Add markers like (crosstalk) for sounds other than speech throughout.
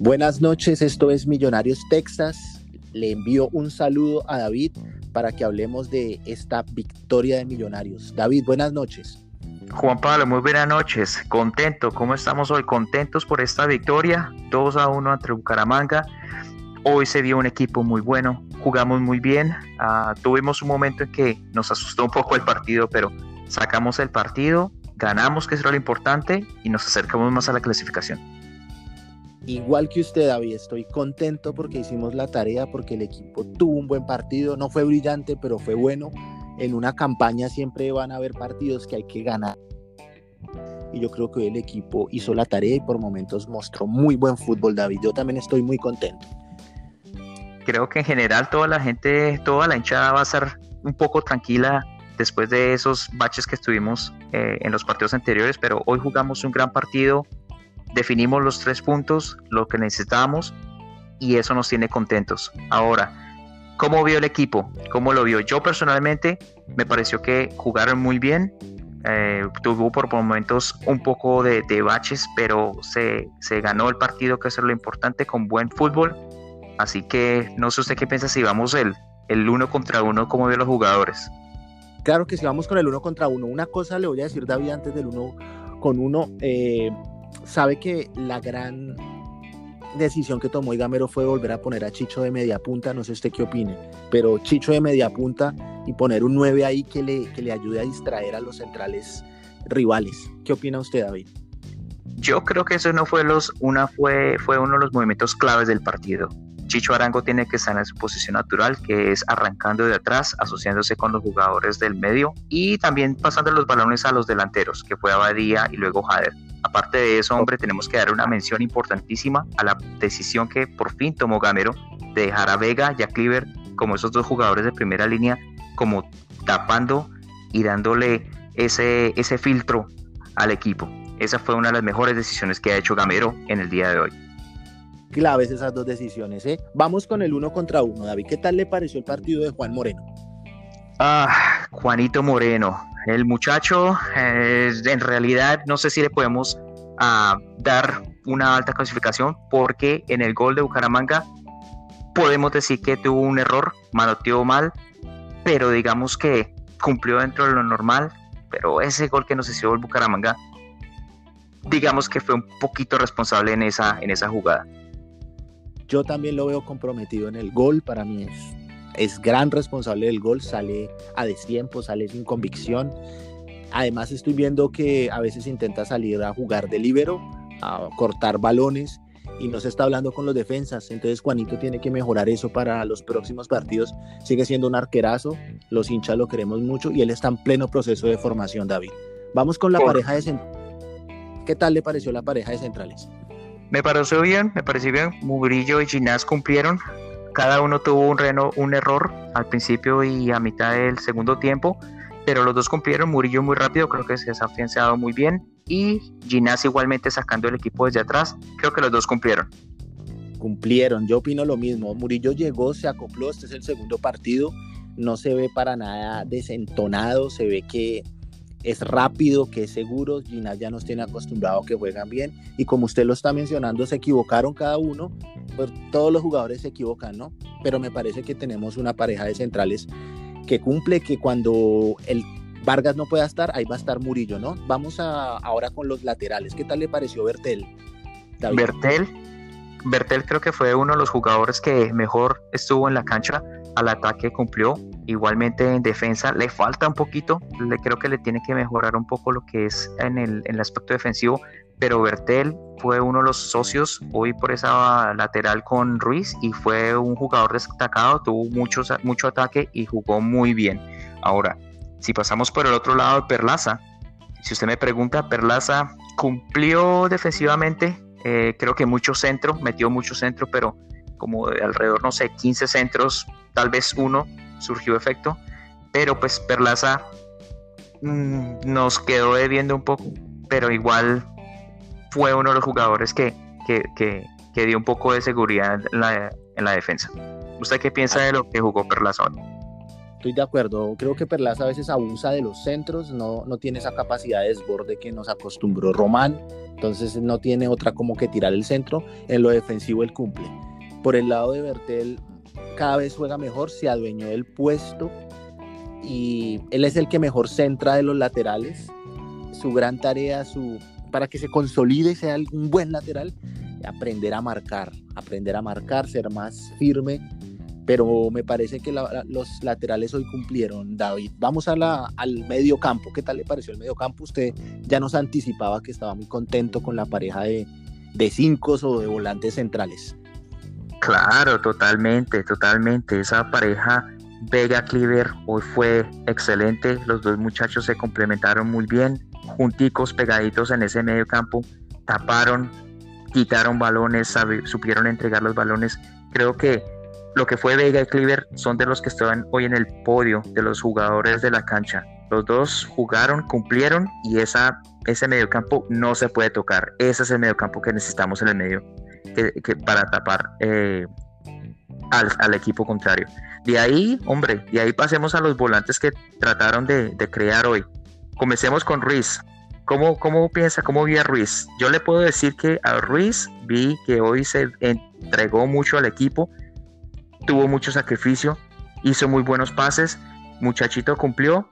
Buenas noches, esto es Millonarios Texas. Le envío un saludo a David para que hablemos de esta victoria de Millonarios. David, buenas noches. Juan Pablo, muy buenas noches. Contento, ¿cómo estamos hoy? Contentos por esta victoria, 2 a 1 ante Bucaramanga. Hoy se vio un equipo muy bueno, jugamos muy bien. Ah, tuvimos un momento en que nos asustó un poco el partido, pero sacamos el partido, ganamos, que es lo importante, y nos acercamos más a la clasificación. Igual que usted, David, estoy contento porque hicimos la tarea, porque el equipo tuvo un buen partido, no fue brillante, pero fue bueno. En una campaña siempre van a haber partidos que hay que ganar. Y yo creo que el equipo hizo la tarea y por momentos mostró muy buen fútbol, David. Yo también estoy muy contento. Creo que en general toda la gente, toda la hinchada va a ser un poco tranquila después de esos baches que estuvimos eh, en los partidos anteriores, pero hoy jugamos un gran partido, definimos los tres puntos, lo que necesitábamos y eso nos tiene contentos. Ahora, ¿cómo vio el equipo? ¿Cómo lo vio? Yo personalmente me pareció que jugaron muy bien. Eh, tuvo por momentos un poco de, baches, pero se, se, ganó el partido, que es lo importante, con buen fútbol. Así que no sé usted qué piensa si vamos el, el uno contra uno, ¿cómo vio los jugadores? Claro que si vamos con el uno contra uno, una cosa le voy a decir, David, antes del uno con uno. Eh, sabe que la gran decisión que tomó Gamero fue volver a poner a Chicho de media punta, no sé usted qué opine, pero Chicho de media punta y poner un 9 ahí que le, que le ayude a distraer a los centrales rivales. ¿Qué opina usted, David? Yo creo que eso no fue los, una fue, fue uno de los movimientos claves del partido. Chicho Arango tiene que estar en su posición natural, que es arrancando de atrás, asociándose con los jugadores del medio y también pasando los balones a los delanteros, que fue Abadía y luego Jader. Aparte de eso, hombre, tenemos que dar una mención importantísima a la decisión que por fin tomó Gamero de dejar a Vega y a Cleaver como esos dos jugadores de primera línea, como tapando y dándole ese, ese filtro al equipo. Esa fue una de las mejores decisiones que ha hecho Gamero en el día de hoy claves esas dos decisiones. ¿eh? Vamos con el uno contra uno. David, ¿qué tal le pareció el partido de Juan Moreno? Ah, Juanito Moreno. El muchacho, eh, en realidad, no sé si le podemos ah, dar una alta clasificación porque en el gol de Bucaramanga podemos decir que tuvo un error, manoteó mal, pero digamos que cumplió dentro de lo normal. Pero ese gol que nos hizo el Bucaramanga, digamos que fue un poquito responsable en esa, en esa jugada. Yo también lo veo comprometido en el gol, para mí es, es gran responsable del gol, sale a destiempo, sale sin convicción. Además estoy viendo que a veces intenta salir a jugar de libero, a cortar balones y no se está hablando con los defensas. Entonces Juanito tiene que mejorar eso para los próximos partidos. Sigue siendo un arquerazo, los hinchas lo queremos mucho y él está en pleno proceso de formación, David. Vamos con la pareja de centrales. ¿Qué tal le pareció la pareja de centrales? Me pareció bien, me pareció bien. Murillo y Ginás cumplieron. Cada uno tuvo un, reno, un error al principio y a mitad del segundo tiempo, pero los dos cumplieron. Murillo muy rápido, creo que se ha afianzado muy bien. Y Ginás igualmente sacando el equipo desde atrás, creo que los dos cumplieron. Cumplieron, yo opino lo mismo. Murillo llegó, se acopló, este es el segundo partido. No se ve para nada desentonado, se ve que es rápido, que es seguro. Ginás ya nos tiene acostumbrado que juegan bien. Y como usted lo está mencionando, se equivocaron cada uno. Pues todos los jugadores se equivocan, ¿no? Pero me parece que tenemos una pareja de centrales que cumple que cuando el Vargas no pueda estar, ahí va a estar Murillo, ¿no? Vamos a, ahora con los laterales. ¿Qué tal le pareció Bertel? Bertel, Bertel creo que fue uno de los jugadores que mejor estuvo en la cancha al ataque cumplió. Igualmente en defensa le falta un poquito, le creo que le tiene que mejorar un poco lo que es en el, en el aspecto defensivo, pero Bertel fue uno de los socios hoy por esa lateral con Ruiz y fue un jugador destacado, tuvo mucho, mucho ataque y jugó muy bien. Ahora, si pasamos por el otro lado de Perlaza, si usted me pregunta, Perlaza cumplió defensivamente, eh, creo que mucho centro, metió mucho centro, pero como de alrededor, no sé, 15 centros, tal vez uno surgió efecto, pero pues Perlaza mm, nos quedó debiendo un poco, pero igual fue uno de los jugadores que, que, dio un poco de seguridad en la, en la, defensa. ¿Usted qué piensa de lo que jugó Perlaza Estoy de acuerdo. Creo que Perlaza a veces abusa de los centros, no, no tiene esa capacidad de desborde que nos acostumbró Román. Entonces no tiene otra como que tirar el centro. En lo defensivo él cumple. Por el lado de Bertel, cada vez juega mejor, se adueñó del puesto y él es el que mejor centra de los laterales. Su gran tarea, su para que se consolide y sea un buen lateral, aprender a marcar, aprender a marcar, ser más firme. Pero me parece que los laterales hoy cumplieron, David. Vamos a la, al medio campo. ¿Qué tal le pareció el medio campo? Usted ya nos anticipaba que estaba muy contento con la pareja de, de cinco o de volantes centrales. Claro, totalmente, totalmente. Esa pareja Vega Cleaver hoy fue excelente. Los dos muchachos se complementaron muy bien, junticos, pegaditos en ese medio campo, taparon, quitaron balones, supieron entregar los balones. Creo que lo que fue Vega y Cleaver son de los que estaban hoy en el podio de los jugadores de la cancha. Los dos jugaron, cumplieron y esa, ese mediocampo no se puede tocar. Ese es el mediocampo que necesitamos en el medio para tapar eh, al, equipo contrario. De ahí, hombre, de ahí pasemos a los volantes que trataron de, crear hoy. Comencemos con Ruiz. ¿Cómo, ¿Cómo piensa, cómo vi a Ruiz? Yo le puedo decir que a Ruiz vi que hoy se entregó mucho al equipo, tuvo mucho sacrificio, hizo muy buenos pases, muchachito cumplió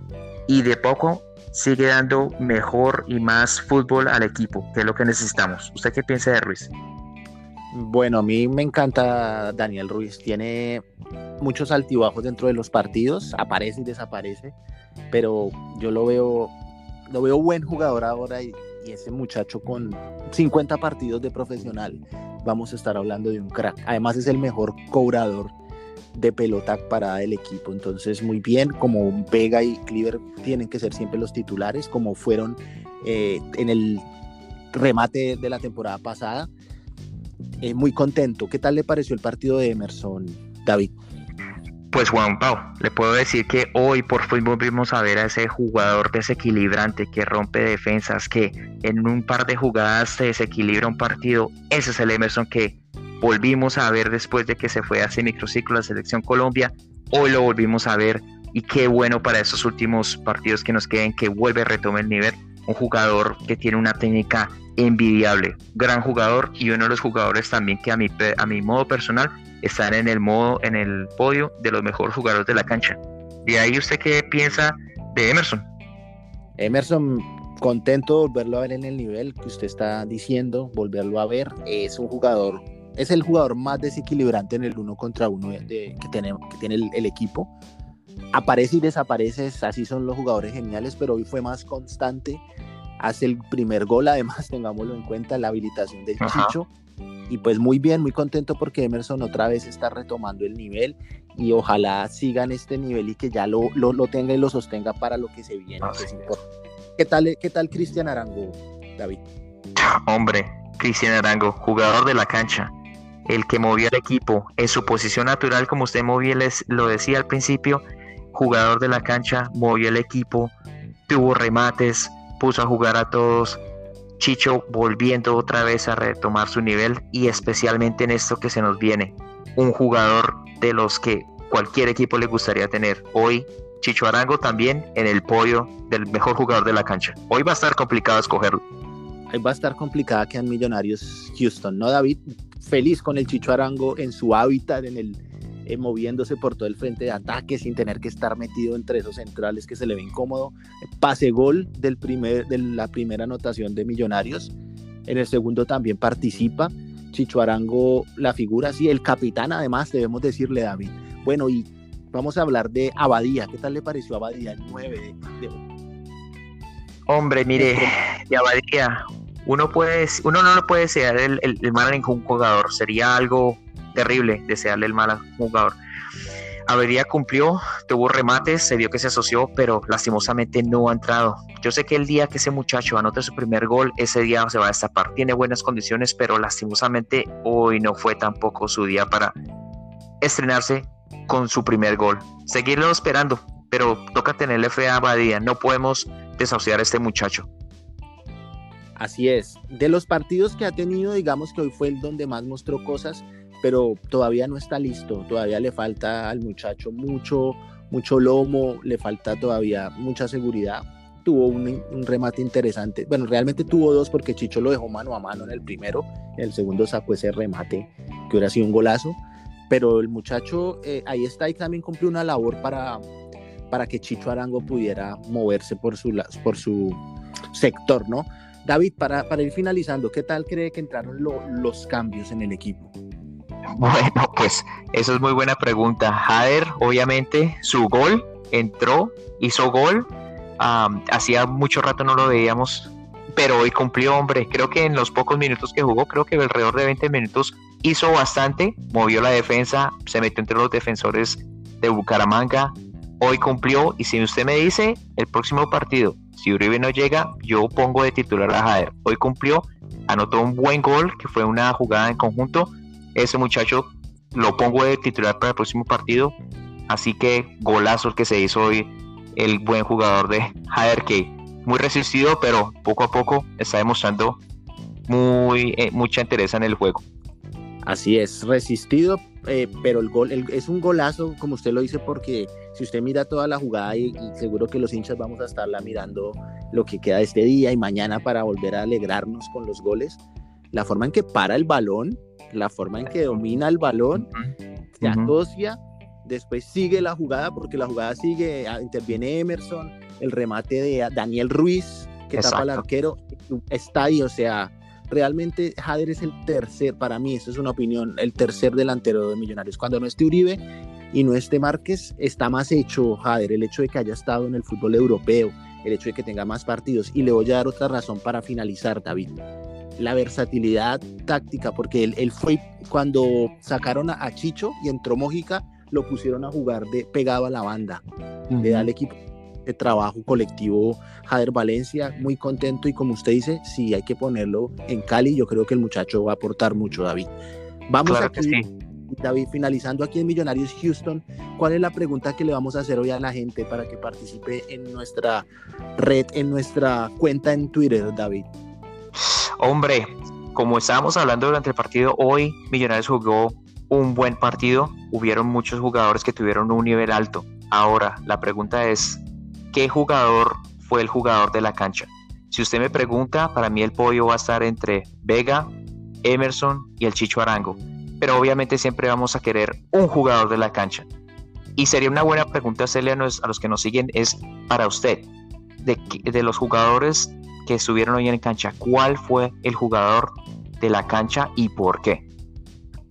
y de poco sigue dando mejor y más fútbol al equipo, que es lo que necesitamos. ¿Usted qué piensa de Ruiz? Bueno, a mí me encanta Daniel Ruiz. Tiene muchos altibajos dentro de los partidos, aparece y desaparece, pero yo lo veo, lo veo buen jugador ahora y, ese muchacho con 50 partidos de profesional, vamos a estar hablando de un crack. Además es el mejor cobrador de pelota para el equipo, entonces muy bien, como Vega y Cleaver tienen que ser siempre los titulares, como fueron eh, en el remate de la temporada pasada eh, muy contento. ¿Qué tal le pareció el partido de Emerson, David? Pues Juan Pau, le puedo decir que hoy por fin volvimos a ver a ese jugador desequilibrante que rompe defensas, que en un par de jugadas se desequilibra un partido. Ese es el Emerson que volvimos a ver después de que se fue a ese microciclo la selección Colombia. Hoy lo volvimos a ver y qué bueno para esos últimos partidos que nos queden que vuelve a retomar el nivel. Un jugador que tiene una técnica envidiable, gran jugador y uno de los jugadores también que a mi, a mi modo personal están en el modo, en el podio de los mejores jugadores de la cancha. ¿De ahí usted qué piensa de Emerson? Emerson, contento de volverlo a ver en el nivel que usted está diciendo, volverlo a ver. Es un jugador, es el jugador más desequilibrante en el uno contra uno de, que, tenemos, que tiene el, el equipo. Aparece y desaparece, así son los jugadores geniales, pero hoy fue más constante hace el primer gol, además (laughs) tengámoslo en cuenta, la habilitación del Chicho. Y pues muy bien, muy contento porque Emerson otra vez está retomando el nivel y ojalá sigan este nivel y que ya lo, lo, tenga y lo sostenga para lo que se viene. ¿Qué tal, qué tal Cristian Arango, David? (laughs) Hombre, Cristian Arango, jugador de la cancha, el que movía el equipo en su posición natural, como usted movía, lo decía al principio, jugador de la cancha, movió el equipo, tuvo remates, puso a jugar a todos. Chicho volviendo otra vez a retomar su nivel y especialmente en esto que se nos viene, un jugador de los que cualquier equipo le gustaría tener. Hoy Chicho Arango también en el podio del mejor jugador de la cancha. Hoy va a estar complicado escogerlo. Hoy va a estar complicada que en Millonarios Houston, ¿no, David? Feliz con el Chicho Arango en su hábitat, en el eh, moviéndose por todo el frente de ataque sin tener que estar metido entre esos centrales que se le ve incómodo. Pase gol del primer, de la primera anotación de Millonarios. En el segundo también participa. Chicho Arango, la figura, sí, el capitán además, debemos decirle, David. Bueno, y vamos a hablar de Abadía. ¿Qué tal le pareció Abadía, el 9 de, Hombre, mire, de Abadía, uno, puede, uno no lo puede desear el, el, el mal en un jugador. Sería algo terrible desearle el mal al jugador. Avería cumplió, tuvo remates, se vio que se asoció, pero lastimosamente no ha entrado. Yo sé que el día que ese muchacho anote su primer gol, ese día se va a destapar. Tiene buenas condiciones, pero lastimosamente hoy no fue tampoco su día para estrenarse con su primer gol. Seguirlo esperando, pero toca tenerle fe a Badía. No podemos desahuciar a este muchacho. Así es. De los partidos que ha tenido, digamos que hoy fue el donde más mostró cosas pero todavía no está listo, todavía le falta al muchacho mucho, mucho lomo, le falta todavía mucha seguridad. Tuvo un, remate interesante. Bueno, realmente tuvo dos porque Chicho lo dejó mano a mano en el primero. En el segundo sacó ese remate que hubiera sido un golazo. Pero el muchacho eh, ahí está y también cumplió una labor para, para que Chicho Arango pudiera moverse por su, por su sector, ¿no? David, para, para ir finalizando, ¿qué tal cree que entraron los cambios en el equipo? (laughs) Bueno, pues eso es muy buena pregunta. Jader, obviamente, su gol entró, hizo gol. hacía mucho rato no lo veíamos, pero hoy cumplió, hombre. Creo que en los pocos minutos que jugó, creo que alrededor de 20 minutos, hizo bastante, movió la defensa, se metió entre los defensores de Bucaramanga. Hoy cumplió y si usted me dice, el próximo partido, si Uribe no llega, yo pongo de titular a Jader. Hoy cumplió, anotó un buen gol, que fue una jugada en conjunto ese muchacho lo pongo de titular para el próximo partido. Así que golazo el que se hizo hoy el buen jugador de Jader muy resistido, pero poco a poco está demostrando muy eh, mucha interés en el juego. Así es, resistido, eh, pero el gol es un golazo, como usted lo dice, porque si usted mira toda la jugada y, y, seguro que los hinchas vamos a estarla mirando lo que queda este día y mañana para volver a alegrarnos con los goles, la forma en que para el balón la forma en que domina el balón, se asocia, después sigue la jugada, porque la jugada sigue, ah, interviene Emerson, el remate de Daniel Ruiz, que tapa al arquero, está ahí, o sea, realmente Jader es el tercer, para mí, eso es una opinión, el tercer delantero de Millonarios. Cuando no esté Uribe y no esté Márquez, está más hecho Jader, el hecho de que haya estado en el fútbol europeo, el hecho de que tenga más partidos. Y le voy a dar otra razón para finalizar, David la versatilidad táctica, porque él, fue cuando sacaron a, Chicho y entró Mójica, lo pusieron a jugar de pegado a la banda. Le da al equipo de trabajo colectivo Jader Valencia, muy contento y como usted dice, si hay que ponerlo en Cali, yo creo que el muchacho va a aportar mucho, David. Vamos a aquí, David, finalizando aquí en Millonarios Houston, ¿cuál es la pregunta que le vamos a hacer hoy a la gente para que participe en nuestra red, en nuestra cuenta en Twitter, David? Hombre, como estábamos hablando durante el partido, hoy Millonarios jugó un buen partido. Hubieron muchos jugadores que tuvieron un nivel alto. Ahora, la pregunta es, ¿qué jugador fue el jugador de la cancha? Si usted me pregunta, para mí el podio va a estar entre Vega, Emerson y el Chicho Arango. Pero obviamente siempre vamos a querer un jugador de la cancha. Y sería una buena pregunta hacerle a, los que nos siguen, es para usted, de, de los jugadores que estuvieron hoy en cancha, ¿cuál fue el jugador de la cancha y por qué?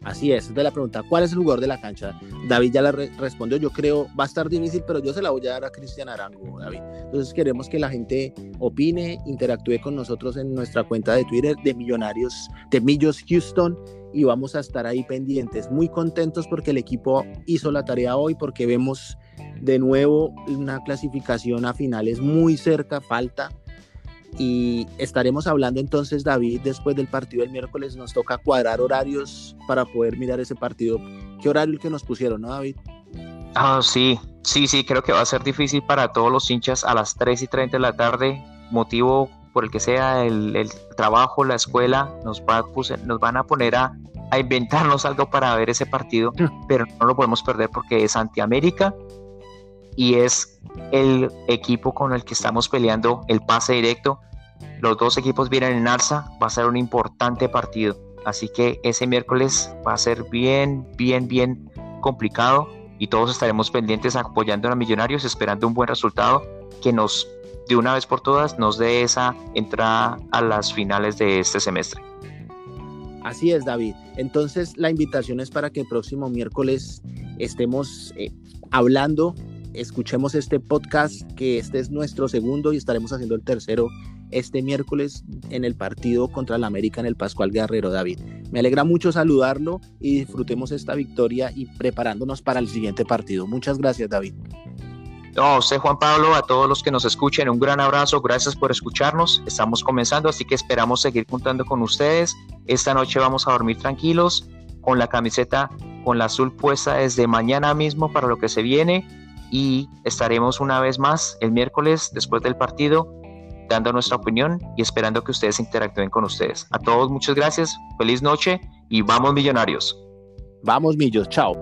Así es, de la pregunta, ¿cuál es el jugador de la cancha? David ya la respondió, yo creo, va a estar difícil, pero yo se la voy a dar a Cristian Arango, David. Entonces queremos que la gente opine, interactúe con nosotros en nuestra cuenta de Twitter de Millonarios, de Millos Houston, y vamos a estar ahí pendientes, muy contentos porque el equipo hizo la tarea hoy, porque vemos de nuevo una clasificación a finales muy cerca, falta y estaremos hablando entonces, David, después del partido del miércoles. Nos toca cuadrar horarios para poder mirar ese partido. ¿Qué horario el que nos pusieron, no, David? Ah, sí, sí, sí, creo que va a ser difícil para todos los hinchas a las 3 y 30 de la tarde. Motivo por el que sea el, trabajo, la escuela, nos, va, nos van a poner a, a inventarnos algo para ver ese partido, (laughs) pero no lo podemos perder porque es Antiamérica y es el equipo con el que estamos peleando el pase directo. Los dos equipos vienen en alza, va a ser un importante partido. Así que ese miércoles va a ser bien, bien, bien complicado y todos estaremos pendientes apoyando a los Millonarios, esperando un buen resultado que nos, de una vez por todas, nos dé esa entrada a las finales de este semestre. Así es, David. Entonces, la invitación es para que el próximo miércoles estemos eh, hablando escuchemos este podcast, que este es nuestro segundo y estaremos haciendo el tercero este miércoles en el partido contra la América en el Pascual Guerrero, David. Me alegra mucho saludarlo y disfrutemos esta victoria y preparándonos para el siguiente partido. Muchas gracias, David. No, sé Juan Pablo, a todos los que nos escuchen, un gran abrazo, gracias por escucharnos. Estamos comenzando, así que esperamos seguir contando con ustedes. Esta noche vamos a dormir tranquilos, con la camiseta con la azul puesta desde mañana mismo para lo que se viene y estaremos una vez más el miércoles después del partido dando nuestra opinión y esperando que ustedes interactúen con ustedes. A todos muchas gracias, feliz noche y vamos millonarios. Vamos millos, chao.